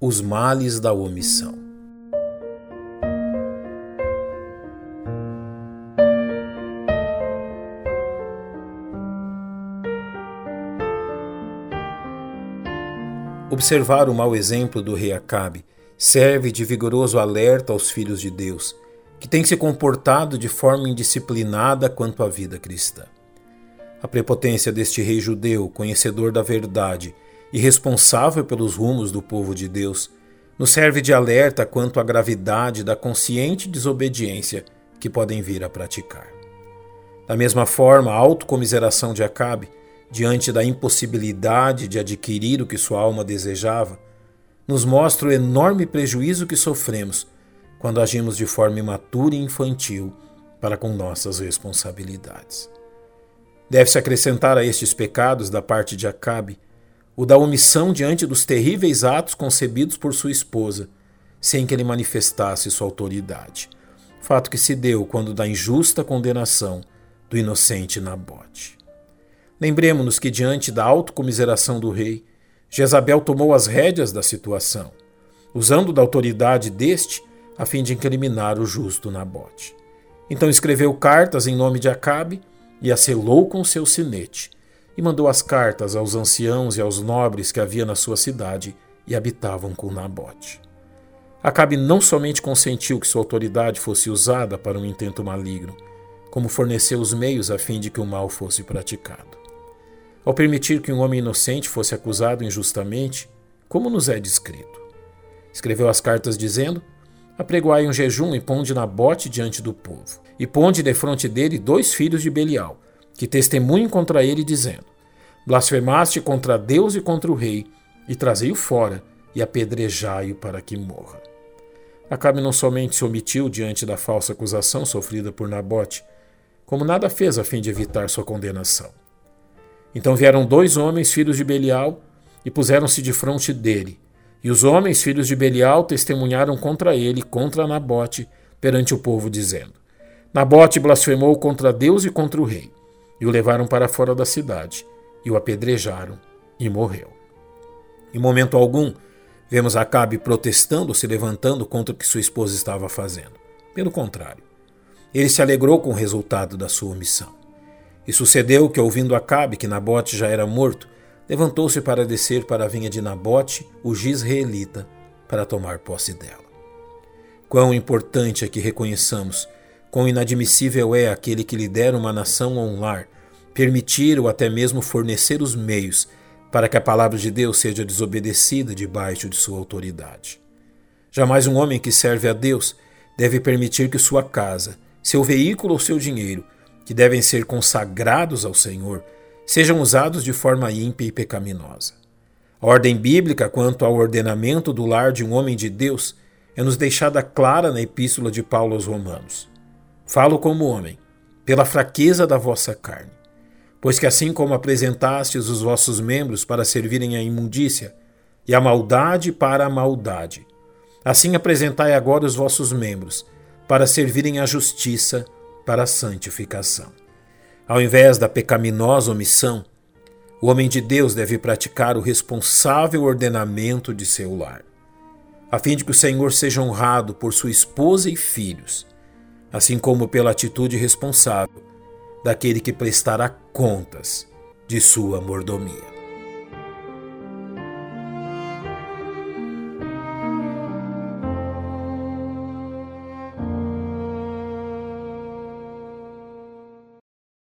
Os males da omissão. Observar o mau exemplo do rei Acabe serve de vigoroso alerta aos filhos de Deus, que têm se comportado de forma indisciplinada quanto à vida cristã. A prepotência deste rei judeu, conhecedor da verdade e responsável pelos rumos do povo de Deus, nos serve de alerta quanto à gravidade da consciente desobediência que podem vir a praticar. Da mesma forma, a autocomiseração de Acabe, diante da impossibilidade de adquirir o que sua alma desejava, nos mostra o enorme prejuízo que sofremos quando agimos de forma imatura e infantil para com nossas responsabilidades. Deve-se acrescentar a estes pecados da parte de Acabe o da omissão diante dos terríveis atos concebidos por sua esposa, sem que ele manifestasse sua autoridade. Fato que se deu quando da injusta condenação do inocente Nabote. Lembremos-nos que, diante da autocomiseração do rei, Jezabel tomou as rédeas da situação, usando da autoridade deste a fim de incriminar o justo Nabote. Então escreveu cartas em nome de Acabe e a selou com seu sinete, e mandou as cartas aos anciãos e aos nobres que havia na sua cidade e habitavam com Nabote. Acabe não somente consentiu que sua autoridade fosse usada para um intento maligno, como forneceu os meios a fim de que o mal fosse praticado. Ao permitir que um homem inocente fosse acusado injustamente, como nos é descrito. Escreveu as cartas dizendo: Apregoai um jejum e ponde Nabote diante do povo e ponde defronte dele dois filhos de Belial, que testemunhem contra ele, dizendo: Blasfemaste contra Deus e contra o rei, e trazei-o fora, e apedrejai-o para que morra. Acabe não somente se omitiu diante da falsa acusação sofrida por Nabote, como nada fez a fim de evitar sua condenação. Então vieram dois homens, filhos de Belial, e puseram-se de fronte dele. E os homens, filhos de Belial, testemunharam contra ele, contra Nabote, perante o povo, dizendo: Nabote blasfemou contra Deus e contra o rei, e o levaram para fora da cidade, e o apedrejaram, e morreu. Em momento algum, vemos Acabe protestando, se levantando contra o que sua esposa estava fazendo. Pelo contrário, ele se alegrou com o resultado da sua omissão. E sucedeu que, ouvindo Acabe que Nabote já era morto, levantou-se para descer para a vinha de Nabote, o gisraelita, para tomar posse dela. Quão importante é que reconheçamos Quão inadmissível é aquele que lidera uma nação ou um lar, permitir ou até mesmo fornecer os meios para que a palavra de Deus seja desobedecida debaixo de sua autoridade. Jamais um homem que serve a Deus deve permitir que sua casa, seu veículo ou seu dinheiro, que devem ser consagrados ao Senhor, sejam usados de forma ímpia e pecaminosa. A ordem bíblica quanto ao ordenamento do lar de um homem de Deus é nos deixada clara na epístola de Paulo aos Romanos. Falo como homem, pela fraqueza da vossa carne. Pois que assim como apresentastes os vossos membros para servirem à imundícia, e a maldade para a maldade, assim apresentai agora os vossos membros para servirem à justiça, para a santificação. Ao invés da pecaminosa omissão, o homem de Deus deve praticar o responsável ordenamento de seu lar, a fim de que o Senhor seja honrado por sua esposa e filhos assim como pela atitude responsável daquele que prestará contas de sua mordomia.